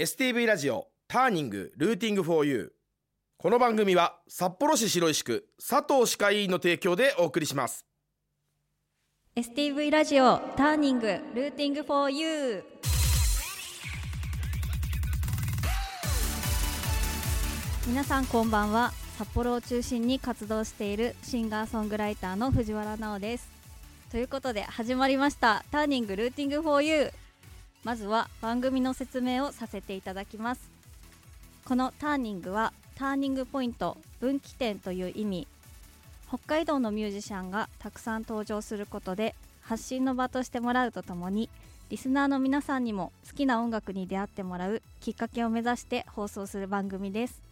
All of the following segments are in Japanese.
STV ラジオターニングルーティングフォーユーこの番組は札幌市白石区佐藤歯科医院の提供でお送りします。STV ラジオターニングルーティングフォーユー皆さんこんばんは。札幌を中心に活動しているシンガーソングライターの藤原直です。ということで始まりました。ターニングルーティングフォーユーまずは番組の説明をさせていただきます。このターニングはターニングポイント分岐点という意味。北海道のミュージシャンがたくさん登場することで発信の場としてもらうとともにリスナーの皆さんにも好きな音楽に出会ってもらうきっかけを目指して放送する番組です。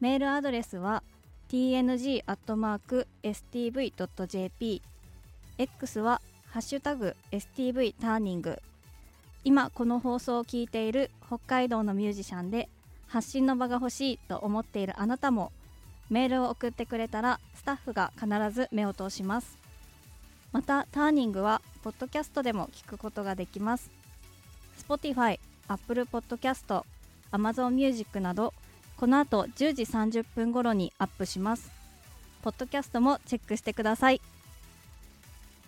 メールアドレスは tng.stv.jp X はハッシュタグ STV ターニング今この放送を聞いている北海道のミュージシャンで発信の場が欲しいと思っているあなたもメールを送ってくれたらスタッフが必ず目を通します。またターニングはポッドキャストでも聞くことができます。Spotify、Apple Podcast、Amazon Music などこの後10時30分頃にアップします。ポッドキャストもチェックしてください。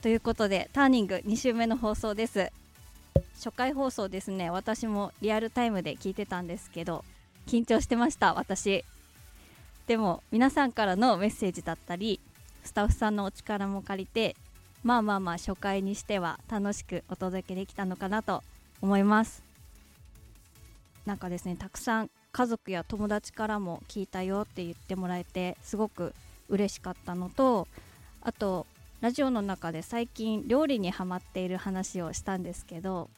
ということでターニング2週目の放送です。初回放送ですね。私もリアルタイムで聞いてたんですけど緊張してました私。でも皆さんからのメッセージだったりスタッフさんのお力も借りてまあまあまあ初回にしては楽しくお届けできたのかなと思います。なんかですねたくさん家族や友達からも聞いたよって言ってもらえてすごく嬉しかったのとあとラジオの中で最近料理にハマっている話をしたんですけど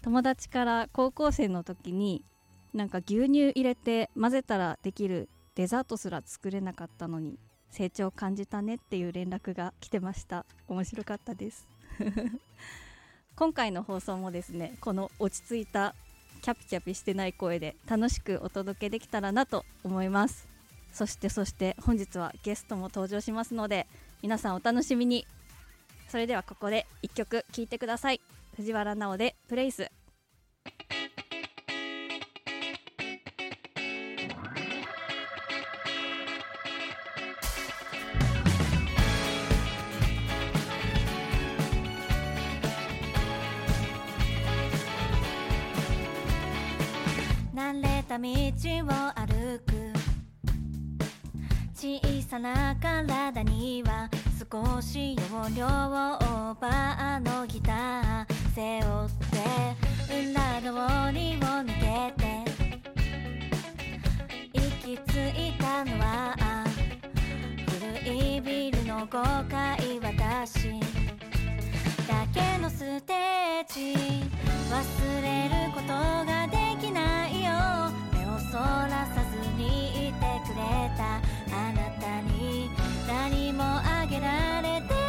友達から高校生の時になんか牛乳入れて混ぜたらできるデザートすら作れなかったのに成長を感じたねっていう連絡が来てました。面白かったです。今回の放送もですねこの落ち着いたキャピキャピしてない声で楽しくお届けできたらなと思います。そしてそして本日はゲストも登場しますので皆さんお楽しみに。それではここで1曲聴いてください。藤原直でプレイス。慣れた道を歩く小さな体には少し容量オーバーのギター背負って裏通りを抜けて。行き着いたのは古いビルの5階私だけのステージ忘れることができないよ。目をそらさずにいてくれた。に何もあげられて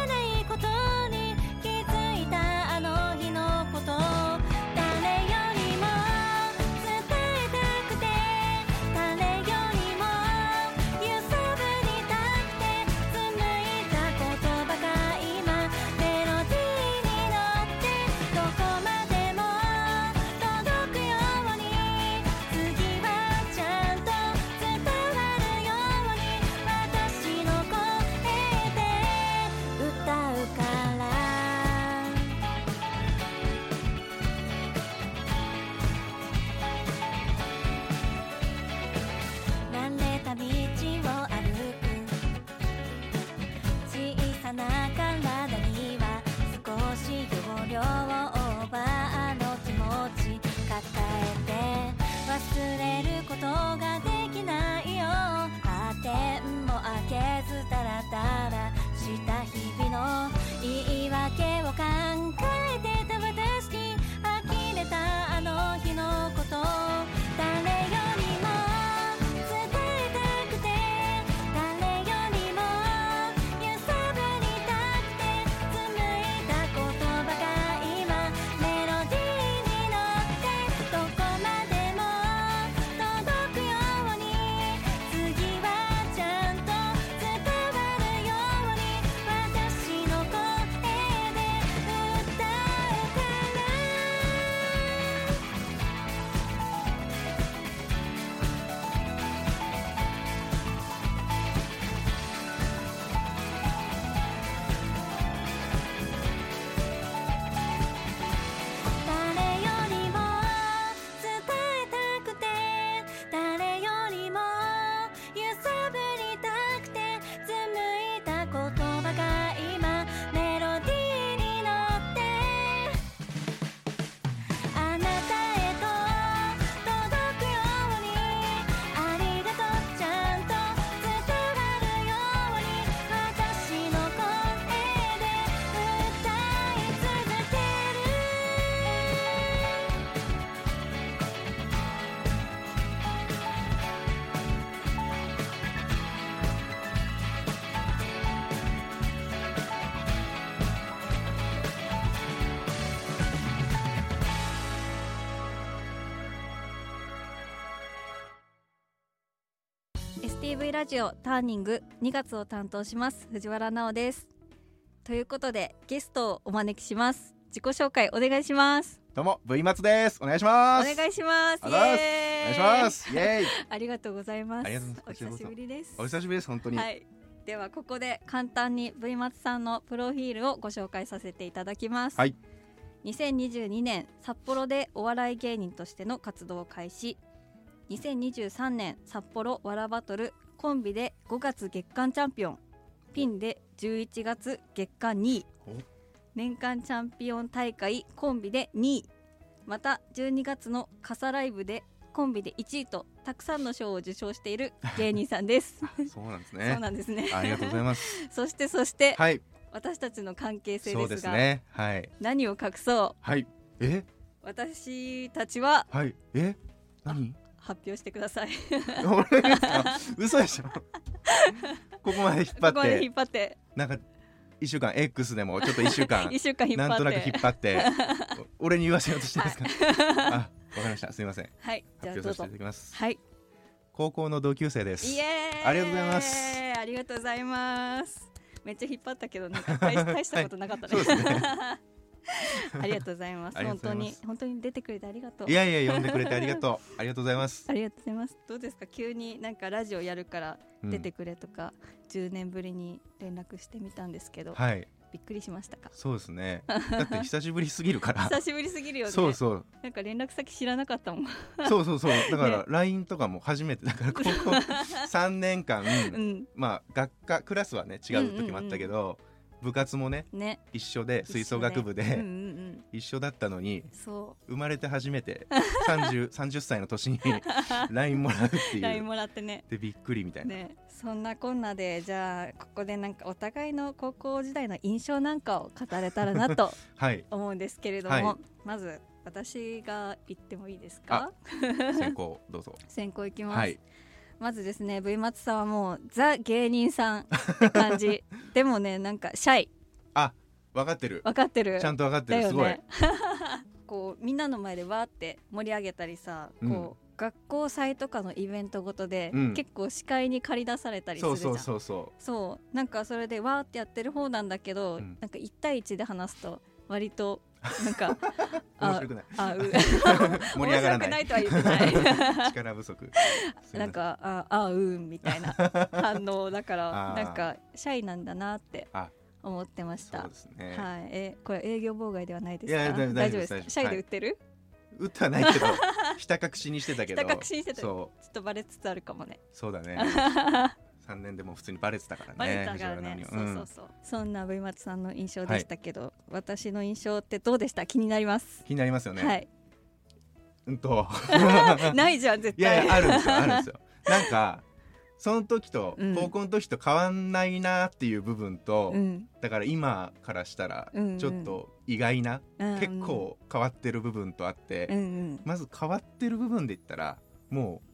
JPV ラジオターニング2月を担当します。藤原奈緒です。ということでゲストをお招きします。自己紹介お願いします。どうも V 松です。お願いしおます。願いします。お願いします。イエーイ。ありがとうございます。ありがとうございます。お久しぶりです。お久しぶりです本当に、はい。ではここで簡単に V 松さんのプロフィールをご紹介させていただきます、はい。2022年札幌でお笑い芸人としての活動を開始。2023年札幌わらバトルコンビで5月月間チャンピオン。ピンで11月月間2位。お。年間チャンピオン大会コンビで2位。また12月の傘ライブでコンビで1位とたくさんの賞を受賞している 芸人さんです。そうなんですそうねなんですね。ありがとうございます。そしてそして、はい。私たちの関係性ですすね。はい。何を隠そう？はい。え？私たちははい。え？何？発表してください。嘘でしょ？ここまで引っ張って。引っ張って。なんか一週間 X でも ちょっと一週間一週間引っ張って。なんとなく引っ張って お俺に言わせようとしてますか、あわかりました。すみません。はい発表させていただきます。はい。高校の同級生です。ありがとうございます。ありがとうございます。めっちゃ引っ張ったけどなんか大大したことなかったね、はいそうですね ありがとうございます。本当に本当に出てくれてありがとう。いやいや呼んでくれてありがとう。ありがとうございます。ありがとうございます。どうですか？急になんかラジオやるからうん。出てくれとか、10年ぶりに連絡してみたんですけど、はい。びっくりしましたか？そうですね。だって久しぶりすぎるから。久しぶりすぎるよね。そうそう。なんか連絡先知らなかったもん。そうそうそう。だからね LINE とかも初めてだから高校3年間うん。まあ学科クラスはね違う時もあったけど部活もねね。一緒で吹奏楽部一緒ねうんで一緒だったのにそ生まれて初めて 30, 30歳の年に LINE もらうってう。い LINE うもらってね。でびっくりみたいな、ね。そんなこんなでじゃあここでなんかお互いの高校時代の印象なんかを語れたらなと はい。思うんですけれども、はい。まず私が言ってもいいですか？先行どうぞ。先行いきます、はいまずですね V 松さんはもうザ芸人さんって感じ。でもねなんかシャイ。あ分かってる。分かってる。ちゃんと分かってる、すごい。こうみんなの前でわーって盛り上げたりさ、うん。こう学校祭とかのイベントごとで、うん。結構司会に借り出されたりするじゃん。そうそうそそう。なんかそれでわーってやってる方なんだけど、うん。なんか1対1で話すと割となんかう 面白くない。あう 盛り上がらない。とは言ってない。力不足。なんかああうんみたいな反応だからなんかシャイなんだなってあ。思ってました。そうですね、はい、えこれ営業妨害ではないですか？大大丈夫です。シャイで売ってる、打ってはないけどひた隠しにしてたけど。ひた隠しにしてたそう。ちょっとバレつつあるかもね。そうだね。三年でも普通にバレてたからねバレたからね。そうそうそう、そんな V 松さんの印象でしたけど、私の印象ってどうでした？気になります、気になりますよね、はい。うんと。ないじゃん絶い対やいやあるんですよあるんですよ。なんかその時と、うん。高校の時と変わんないなっていう部分と、うん。だから今からしたらうんうん。ちょっと意外な、うん。結構変わってる部分とあって、うんうん。まず変わってる部分で言ったらもう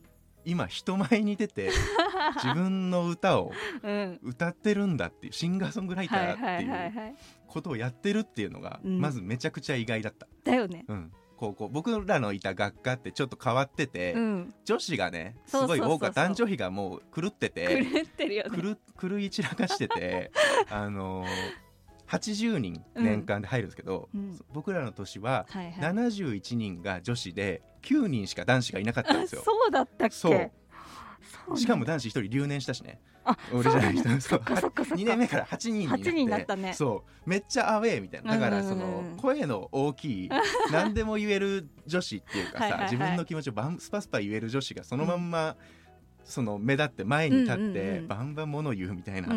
今人前に出て 自分の歌をうん。歌ってるんだっていうシンガーソングライターってはいいうはい。ことをやってるっていうのがうん。まずめちゃくちゃ意外だった、だよね。うん、高校僕らのいた学科ってちょっと変わってて、うん。女子がねすごい多かった。男女比がもう狂ってて狂ってるよね。狂狂い散らかしてて あのー80人年間で入るんですけど、うん。僕らの年ははいはい。71人が女子で9人しか男子がいなかったんですよ。そうだったっけ？しかも男子1人留年したしね。あ俺じゃない人。そうそっかそっかそっか。2年目から8人になって。8人ったね。そう。めっちゃアウェーみたいな。だからそうんうん。うんの声の大きい 何でも言える女子っていうかはいはい。自分の気持ちをバンスパスパ言える女子がそのまんまその目立って前に立ってうんバンバン物言うみたいな。で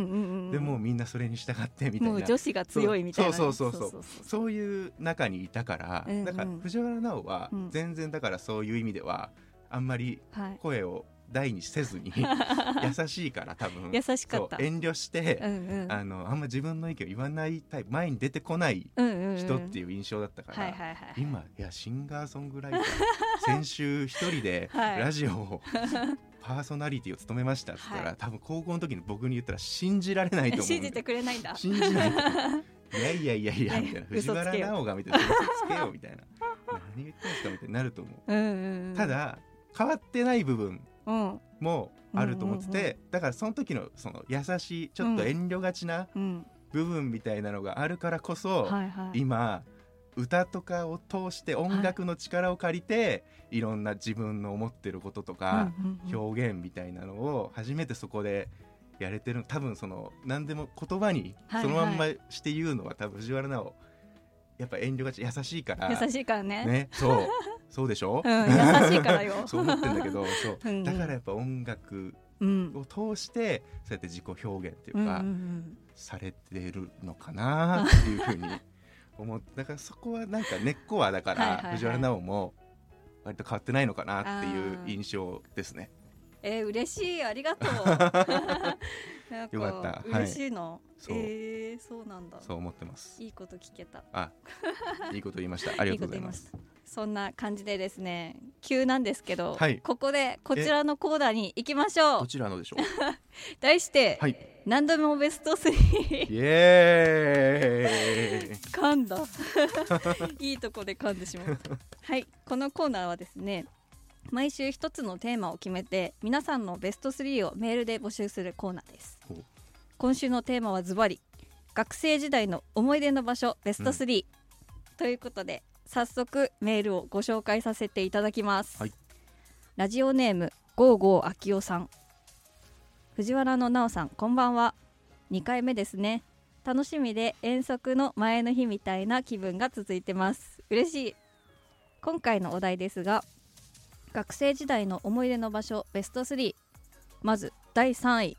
もうみんなそれに従ってみたいな。もう女子が強いみたいな。ねそうそうそう。そうそういう中にいたからから藤原奈緒はうん。全然だからそういう意味ではあんまりはい。声を大にせずに 優しいから多分。優しかった。そう遠慮して、あのあんま自分の意見を言わないタイプ前に出てこない人っていう印象だったから、今いやシンガーソングライター先週一人で はい。ラジオをパーソナリティを務めましたって言ったら、はい。多分高校の時の僕に言ったら信じられないと思う信じてくれないんだ。信じない。いやいやいやいやみたいな藤原奈緒がみたいな嘘つけよみたいな。何言ってんすかみたいになると思う、うんうんうん。ただ変わってない部分うん。もあると思ってて、うんうんだからその時のその優しいちょっと遠慮がちなうん。部分みたいなのがあるからこそ、はいはい。今歌とかを通して音楽の力を借りて、い、ろんな自分の思ってることとか、表現みたいなのを初めてそこでやれてる。多分その何でも言葉にはいそのまんまして言うのは多分藤原直やっぱ遠慮がち優しいから。優しいからね。ねそう。そうでしょ、うん優しいからよ。そう思ってんだけどそう。だからやっぱ音楽うん。を通してそうやって自己表現っていうか、うんうんうん。されてるのかなっていうふうに思ってだからそこはなんか根っこはだから藤原直も割と変わってないのかなっていう印象ですね。えー、嬉しいありがとう。な んよかった。はい。嬉しいの、そう。えー、そうなんだ。そう思ってます。いいこと聞けた。あ、いいこと言いました。ありがとうございます。そんな感じでですね急なんですけど、はい。ここでこちらのコーナーに行きましょう。どちらのでしょう？題して、はい。何度もベスト3イエーイ。噛んだ。いいとこで噛んでしまった。はい。このコーナーはですね毎週一つのテーマを決めて皆さんのベスト3をメールで募集するコーナーです。今週のテーマはズバリ学生時代の思い出の場所ベスト3、ということで早速メールをご紹介させていただきます、はい。ラジオネームゴーゴーあきおさん。藤原のなおさんこんばんは。2回目ですね。楽しみで遠足の前の日みたいな気分が続いてます。嬉しい。今回のお題ですが学生時代の思い出の場所ベスト3まず第3位。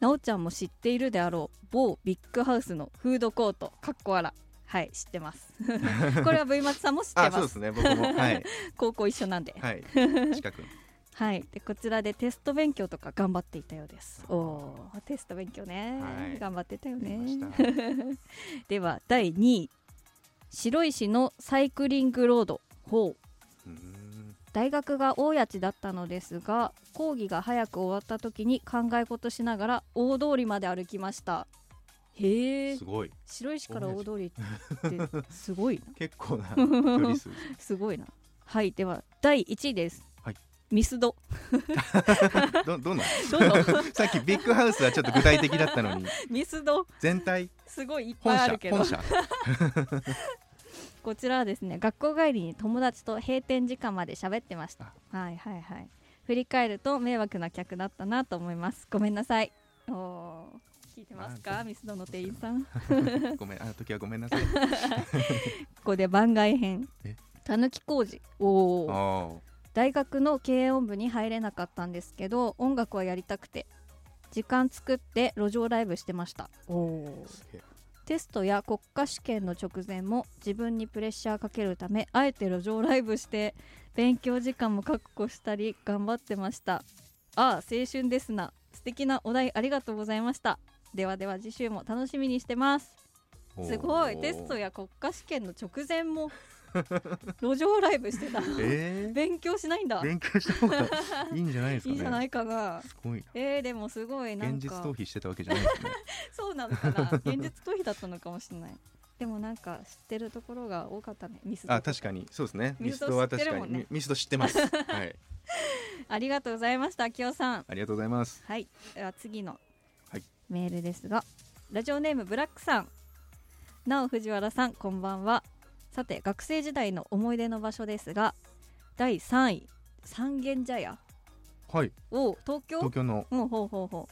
なおちゃんも知っているであろう某ビッグハウスのフードコート。かっこあらはい知ってます。これは V 松さんも知ってあ、ます。そうですね。僕もはい。高校一緒なんで。はい。近くに。はい、でこちらでテスト勉強とか頑張っていたようです。おおー、テスト勉強ね、はい。頑張ってたよね。では第2位、白石のサイクリングロード。ほう、大学が大谷地だったのですが、講義が早く終わった時に考え事しながら大通りまで歩きました。へえす、ごい。白石から大通りってすごいな。結構な距離数。すごいな。はい、では第1位です。はいミスド。どどんな？さっきビッグハウスはちょっと具体的だったのにミスド。全体？すごいいっぱいあるけど本社？こちらはですね学校帰りに友達と閉店時間まで喋ってました。はいはいはい。振り返ると迷惑な客だったなと思います。ごめんなさい。おー。聞いてますか？ミスドの店員さん。こ ごめん。あの時はごめんなさい。こで番外編。え？たぬき工事。おあおー。大学の軽音部に入れなかったんですけど音楽はやりたくて。時間作って路上ライブしてました。おおテストや国家試験の直前も自分にプレッシャーかけるためあえて路上ライブして勉強時間も確保したり頑張ってました。ああ青春ですな。素敵なお題ありがとうございました。ではでは次週も楽しみにしてます。すごい。テストや国家試験の直前も 路上ライブしてた。えー？勉強しないんだ。勉強した方が いいんじゃないですかね。いいじゃないかな。すごいな。えー、でもすごいなんか。現実逃避してたわけじゃないですね。そうなのかな。現実逃避だったのかもしれない。でもなんか知ってるところが多かったね。ミスドあ確かに。そうですね。ミスドは確かに。ミミスド知ってます。はい。ありがとうございましたきよさん。ありがとうございます。はい。では次のはい。メールですが、ラジオネームブラックさん。なお藤原さんこんばんはさて学生時代の思い出の場所ですが第3位三軒茶屋はい。お東京？東京の。ほうほうほうほ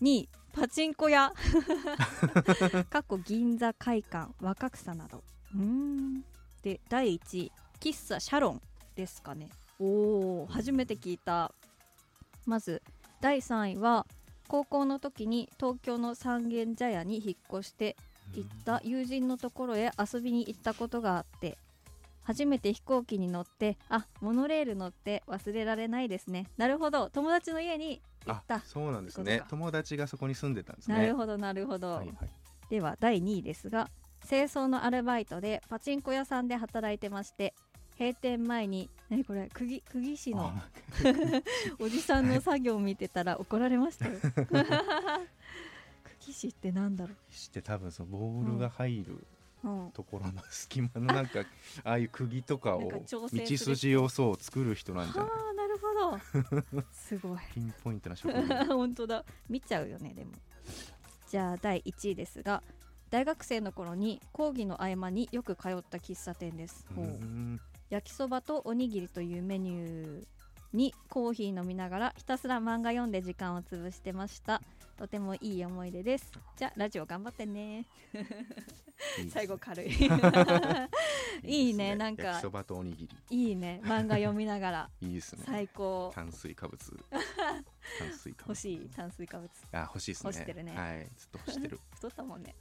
う。2位パチンコ屋。過去銀座会館若草など。うーん。で第1位喫茶シャロンですかね。おお初めて聞いた。まず第3位は高校の時に東京の三軒茶屋に引っ越して行った友人のところへ遊びに行ったことがあって初めて飛行機に乗ってあモノレール乗って忘れられないですね。なるほど。友達の家に行ったあそうなんですね。友達がそこに住んでたんですね。なるほどなるほど、はいはい。では第2位ですが清掃のアルバイトでパチンコ屋さんで働いてまして閉店前に何これ釘釘師のあ おじさんの作業を見てたら怒られましたよ 釘師ってなんだろして多分そのボールが入るところの隙間のなんかああいう釘とかを道筋をそう作る人なんじゃない？はあなるほど。当すごい。ピンポイントな職業。本当だ。見ちゃうよねでも。じゃあ第1位ですが大学生の頃に講義の合間によく通った喫茶店です、焼きそばとおにぎりというメニューにコーヒー飲みながらひたすら漫画読んで時間を潰してましたとてもいい思い出です。じゃあラジオ頑張ってね。最後軽い。いいねなんか。そばとおにぎり。いいね。漫画読みながら。いいですね。最高。炭水化物。炭水化物。欲しい炭水化物。あ欲しいですね。欲してるね。はい。ずっと欲してる。太ったもんね。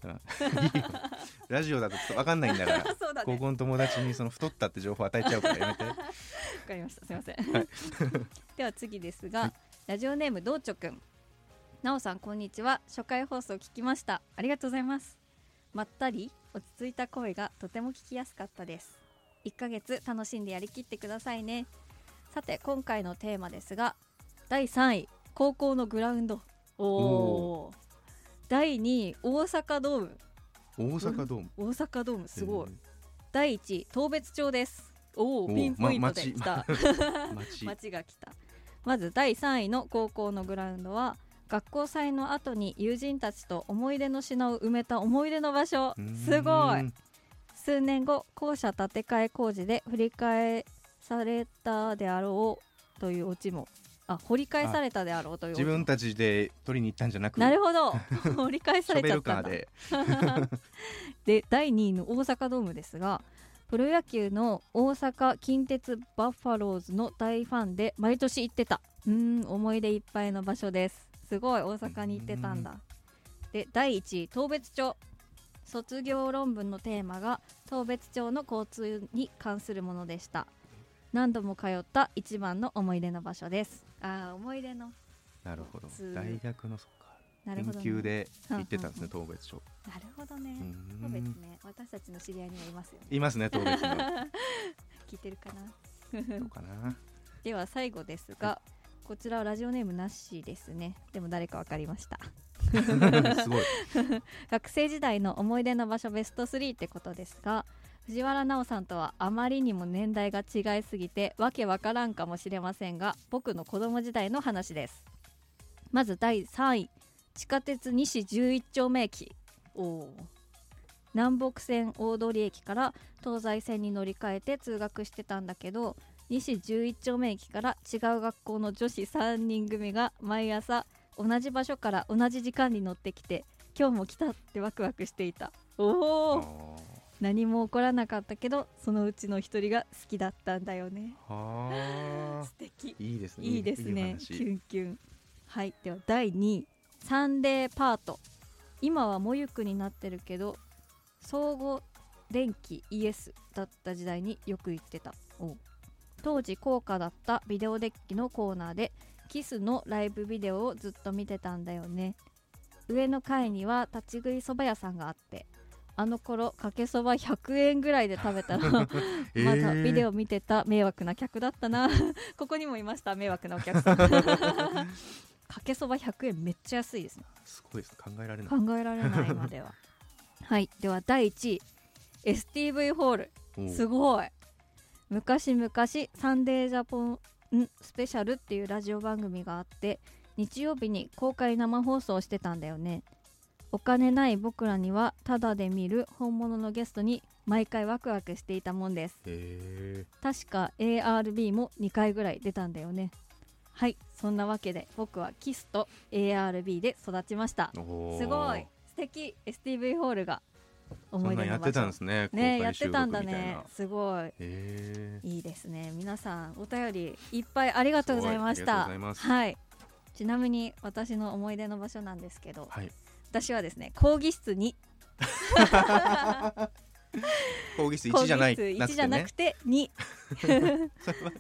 ラジオだとちょっと分かんないんだから。ね。高校の友達にその太ったって情報与えちゃうからやめて。わかりました。すいません、では次ですが、ラジオネームどうちょくんなおさんこんにちは。初回放送聞きました。ありがとうございます。まったり落ち着いた声がとても聞きやすかったです。1ヶ月楽しんでやりきってくださいね。さて今回のテーマですが第3位高校のグラウンド。おおー。第2位大阪ドーム。大阪ドーム。大阪ドームすごい。へ第1位当別町です。おおピンポイントでまきた、ー街街が来た。まず第3位の高校のグラウンドは学校祭の後に友人たちと思い出の品を埋めた思い出の場所。すごい。数年後校舎建て替え工事で振り返されたであろうというオチも。あ掘り返されたであろうという自分たちで取りに行ったんじゃなく？なるほど。掘り返されちゃった。んだで。で第2位の大阪ドームですがプロ野球の大阪近鉄バッファローズの大ファンで毎年行ってた。うーん思い出いっぱいの場所ですすごい大阪に行ってたんだ。で第1位当別町。卒業論文のテーマが当別町の交通に関するものでした。何度も通った一番の思い出の場所です。あー思い出の。なるほど。つ大学のそっか。研なるほど、ね、究で行ってたんですねう当別町。なるほどね。当別ん。ね。私たちの知り合いにはいますよね。いますね当別の。聞いてるかな。どうかな。では最後ですがこちらはラジオネームなしですね。でも誰か分かりました。すごい。学生時代の思い出の場所ベスト3ってことですが藤原奈緒さんとはあまりにも年代が違いすぎてわけわからんかもしれませんが僕の子供時代の話です。まず第3位地下鉄西11丁目駅。おー。南北線大通駅から東西線に乗り換えて通学してたんだけど西11丁目駅から違う学校の女子3人組が毎朝同じ場所から同じ時間に乗ってきて今日も来たってワクワクしていた。おおあ何も起こらなかったけどそのうちの一人が好きだったんだよね。ー。は素敵。ーいいですね。いいですね。話。キュンキュン。はい。では第2位サンデーパート。今はモユクになってるけど相互電気イエスだった時代によく言ってた。おう当時高価だったビデオデッキのコーナーでキスのライブビデオをずっと見てたんだよね。上の階には立ち食いそば屋さんがあってあの頃かけそば100円ぐらいで食べたら まだビデオ見てた迷惑な客だったな。ここにもいました迷惑なお客さん。かけそば100円めっちゃ安いですね。すごいです。考えられない。考えられないまでは。はい。では第1位。STV ホール。すごい昔々サンデージャポンん？スペシャルっていうラジオ番組があって日曜日に公開生放送してたんだよね。お金ない僕らにはタダで見る本物のゲストに毎回ワクワクしていたもんです。へ確か ARB も2回ぐらい出たんだよね。はいそんなわけで僕はキスと ARB で育ちました。すごい。素敵。STV ホールがそ思いんなんやってたんですね。ねやってたんだね。すごい。へいいですね。皆さんお便りいっぱいありがとうございました。はい。ちなみに私の思い出の場所なんですけどーはい。私はですね講義室に 講義室講1じゃない義室1なくてねじゃなくて2 それは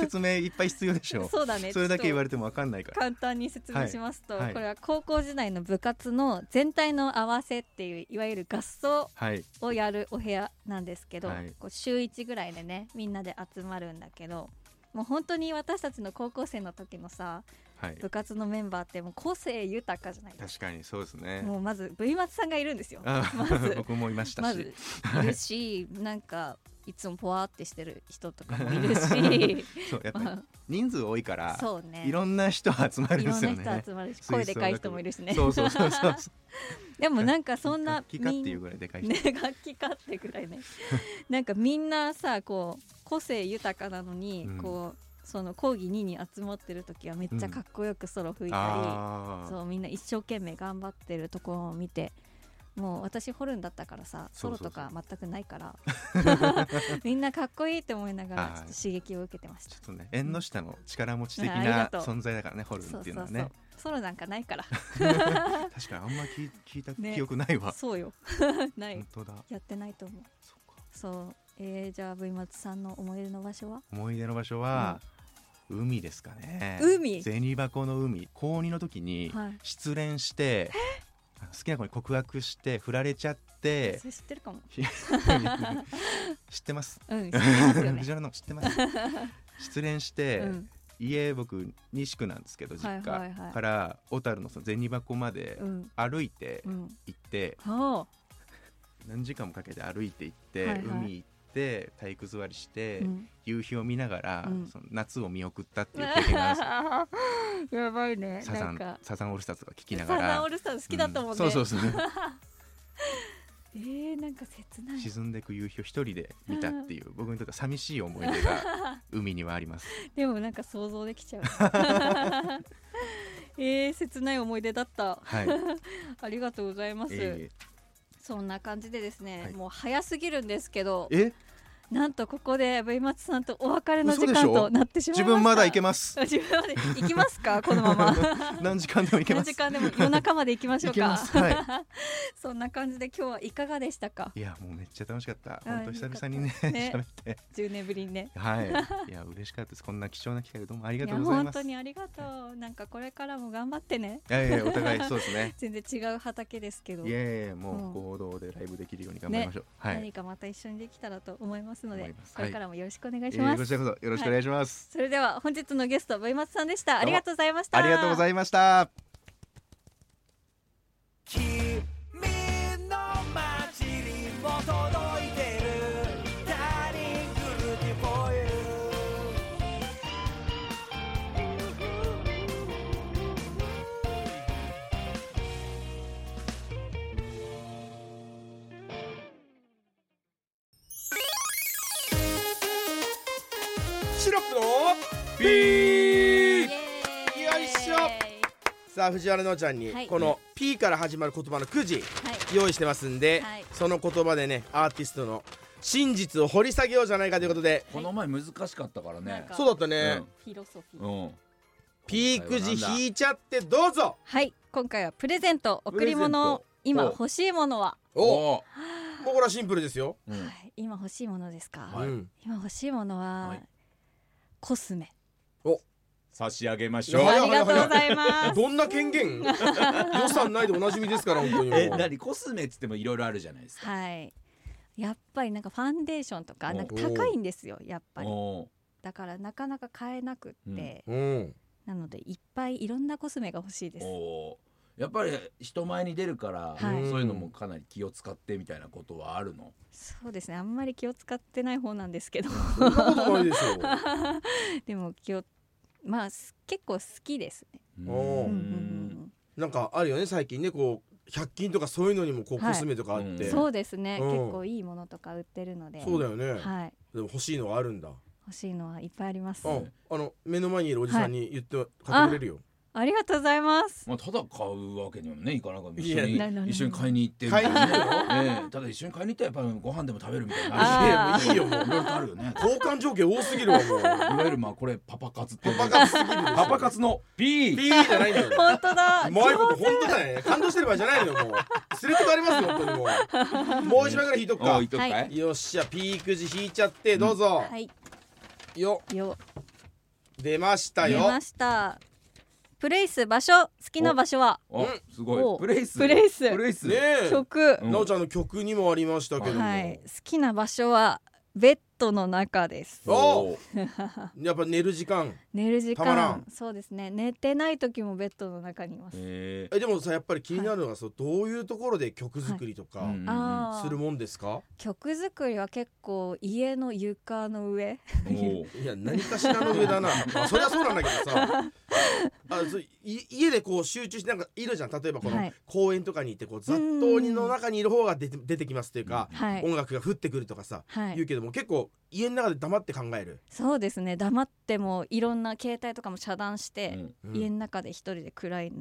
説明いっぱい必要でしょそうだね。それだけ言われれてもわかんないから。簡単に説明しますと、はい。はい。これは高校時代の部活の全体の合わせっていういわゆる合奏はい。をやるお部屋なんですけど、はい。こう週1ぐらいでねみんなで集まるんだけどもう本当に私たちの高校生の時のさはい。部活のメンバーってもう個性豊かじゃないです確かにそうですね。かもうまず V 松さんがいるんですよ。あまず。僕もいましたし、まず。いるしなんかいつもポワーってしてる人とかもいるし。そうやっぱり人数多いからそうね。いろんな人集まるんいろんなですよね人集まるし 声でかい人もいるしね。そうそうそうそうでもなんかそんな楽器かっていうぐらいでかい人、ね楽器かってぐらいね。なんかみんなさこう個性豊かなのに、うん。こうその講義2に集まってる時はめっちゃかっこよくソロ吹いたり、そうみんな一生懸命頑張ってるところを見てもう私ホルンだったからさソロとか全くないから みんなかっこいいって思いながらはい。ちょっと刺激を受けてました。ちょっとね縁の下の力持ち的な存在だからねホルンそうそうそうっていう。のはねソロなんかないから。確かにあんま聞聞いたね記憶ないわ、そうよ。ない。やってないと思う。そう。えー、じゃあ V 松さんの思い出の場所は？思い出の場所は、海ですかね。海？銭箱の海。高2の時にはい。失恋して、あの好きな子に告白して振られちゃってそれ知ってるかも。知ってます？うん 知ってますよね。てます？失恋して、うん。家僕西区なんですけど実家、はいはい。はいから小樽の銭箱までうん。歩いてうん。行って、は何時間もかけて歩いて行って、はいはい。海行って体育座りして、あ、うん、夕日を見ながら、うん。その夏を見送ったっていう経験がある やばいね。サザンサザンオールスターズとか聞きなサがら。ザンオールスターズ好きだったもんね、うそうそうそう。えー、なんか切ない。沈んでいく夕日を一人で見たっていう僕にとっては寂しい思い出が 海にはあります。でもなんか想像できちゃう。えー、切ない思い出だった。はい、ありがとうございます、えそんな感じでですね、はい。もう早すぎるんですけど。ーえ？なんとここで V 松さんとお別れの時間となってしまいました。自分まだ行けます。自分まで行きますか？このまま。何時間でも行けます。何時間でも夜中まで行きましょうか？はい。そんな感じで今日はいかがでしたか？いやもうめっちゃ楽しかった。うん本当久々にねね。喋って。10年ぶりにね。はい。いや嬉しかったです。こんな貴重な機会でどうもありがとうございます。本当にありがとう。なんかこれからも頑張ってね。いやいやお互いそうですね。全然違う畑ですけど。いやいやもう合同でライブできるように頑張りましょう、はい。何かまた一緒にできたらと思いますますこれからもよろしくお願いしえーます、こちらこそよろしくお願いします、それでは本日のゲスト V 松さんでしたありがとうございました。ありがとうございました。君の街にも届シロップのピイー。よいしょ。さあ藤原のちゃんにはい。この P から始まる言葉のくじはい。用意してますんで、はい。その言葉でねアーティストの真実を掘り下げようじゃないかということでこの前難しかったからね。そうだったね、フィロソフィー。うん。ピーくじ引いちゃってどうぞ。はい。今回はプレゼント贈り物。今欲しいものは、お。もお。うこれはシンプルですよ、うん。はい、今欲しいものですか、今欲しいものは、はいコスメ。差し上げましょう。ありがとうございます。どんな権限？予算ないでおなじみですから本当にえ何？コスメっつってもいろいろあるじゃないですか。はい。やっぱりなんかファンデーションとかおなんか高いんですよやっぱり。だからなかなか買えなくって、うん。なのでいっぱいいろんなコスメが欲しいですやっぱり人前に出るから、はい。そういうのもかなり気を使ってみたいなことはあるの？そうですね。あんまり気を使ってない方なんですけど。そんなことないでしょ でも気をまあす結構好きですね。うん。うん。うんなんかあるよね最近ねこう100均とかそういうのにもこうはい。コスメとかあって、うん。うんそうですね、うん。結構いいものとか売ってるので。そうだよね、はい。でも欲しいのはあるんだ。欲しいのはいっぱいあります、うん。あの目の前にいるおじさんに言って買ってくれるよ、ありがとうございます。まあ、ただ買うわけにもねいかなか一緒に一緒に買いに行って買いに行くただ一緒に買いに行ったらやっぱりご飯でも食べるみたいにないいいよもういろいろとあるよね。交換条件多すぎるわもう。いわゆるまあこれパパ活ってパパ活すぎる。パパ活の P ピーじゃないんだよ。本当だ。うまいこと本当だよね。感動してる場合じゃないのよもう。連れてかれますよ本当にもう。もう一枚ぐらい引いとくおかよっしゃピーくじ引いちゃってどうぞ、はい。よ。よ。出ましたよ。出ましたプレイス場所好きな場所は？おうん。すごい。おプレイス。プレイス。プレイス。ねえ。曲、うん。なおちゃんの曲にもありましたけども、はい。好きな場所はベットの中です。お。やっぱ寝る時間。寝る時たまらん。間そうですね。寝てない時もベッドの中にいます、ええでもさやっぱり気になるのが、そうどういうところで曲作りとかするもんですか、曲作りは結構家の床の上。いや何かしらの上だな、まあ、そりゃそうなんだけどさ。あそ家でこう集中してなんかいるじゃん。例えばこのはい。公園とかに行ってこう雑踏にの中にいる方が出て出てきますっていうか、はい。音楽が降ってくるとかさ、はい。言うけども結構家の中で黙って考える、そうですね。黙ってもいろんな携帯とかも遮断して、うん。家の中で一人で暗い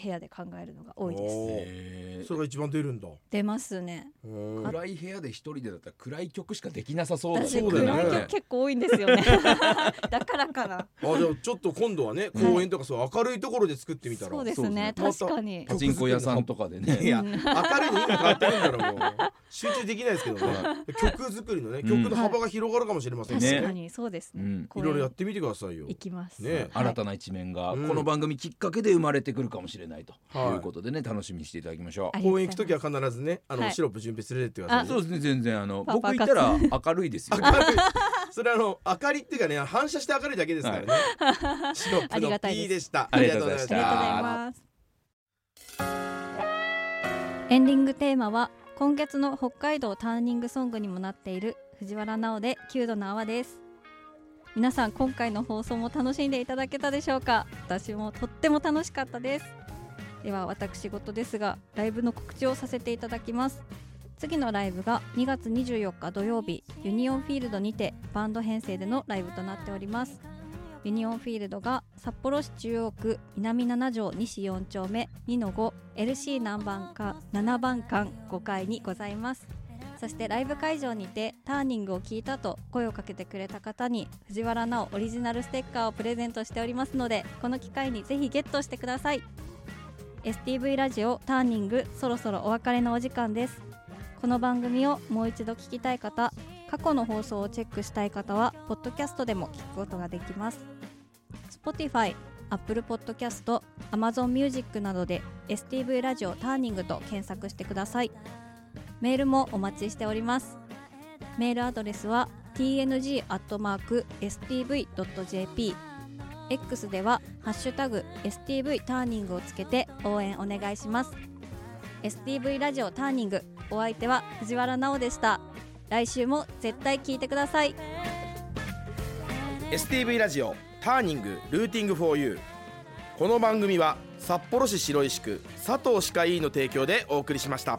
部屋で考えるのが多いです。それが一番出るんだ。出ますね。うん暗い部屋で一人でだったら暗い曲しかできなさそうだね。私そうだよね。暗い曲結構多いんですよね。だからかな。あじゃあちょっと今度はね公園とかそう明るいところで作ってみたら、そうですね。そうですね。確かに。パチンコ屋さんとかでね。いや明るいの意味変わってくんだろもう。集中できないですけどね。曲作りのね曲の幅が広がるかもしれませんね、確かにそうですね、いろいろやってみてくださいよ。行きます、ね。新たな一面が。うん。この番組きっかけで生まれてくるかもしれないとはい。いうことでね楽しみにしていただきましょう。公園行く時は必ずねあの、はい。シロップ準備するってください、ね、そうですね全然。あのパパ僕行ったら明るいですよ。明るい。それあの明かりっていうかね反射して明るいだけですからね、シロップの P でした。ありがとうございましたありがとうございます。エンディングテーマは今月の北海道ターニングソングにもなっている藤原直で9度の泡です。皆さん今回の放送も楽しんでいただけたでしょうか？私もとっても楽しかったですでは私事ですがライブの告知をさせていただきます。次のライブが2月24日土曜日ユニオンフィールドにてバンド編成でのライブとなっております。ユニオンフィールドが札幌市中央区南7条西4丁目2の 5LC 何番か7番館5階にございます。そしてライブ会場にてターニングを聞いたと声をかけてくれた方に藤原直オリジナルステッカーをプレゼントしておりますのでこの機会にぜひゲットしてください。STV ラジオターニングそろそろお別れのお時間です。この番組をもう一度聞きたい方過去の放送をチェックしたい方はポッドキャストでも聞くことができます。Spotify、Apple Podcast、Amazon Music などで STV ラジオターニングと検索してください。メールもお待ちしております。メールアドレスは tng.stv.jp X では「ハッシュタグ #STV ターニング」をつけて応援お願いします。STV ラジオターニングお相手は藤原直でした。来週も絶対聞いてください。STV ラジオターニングルーティングフォーユー。この番組は札幌市白石区佐藤歯科医院の提供でお送りしました。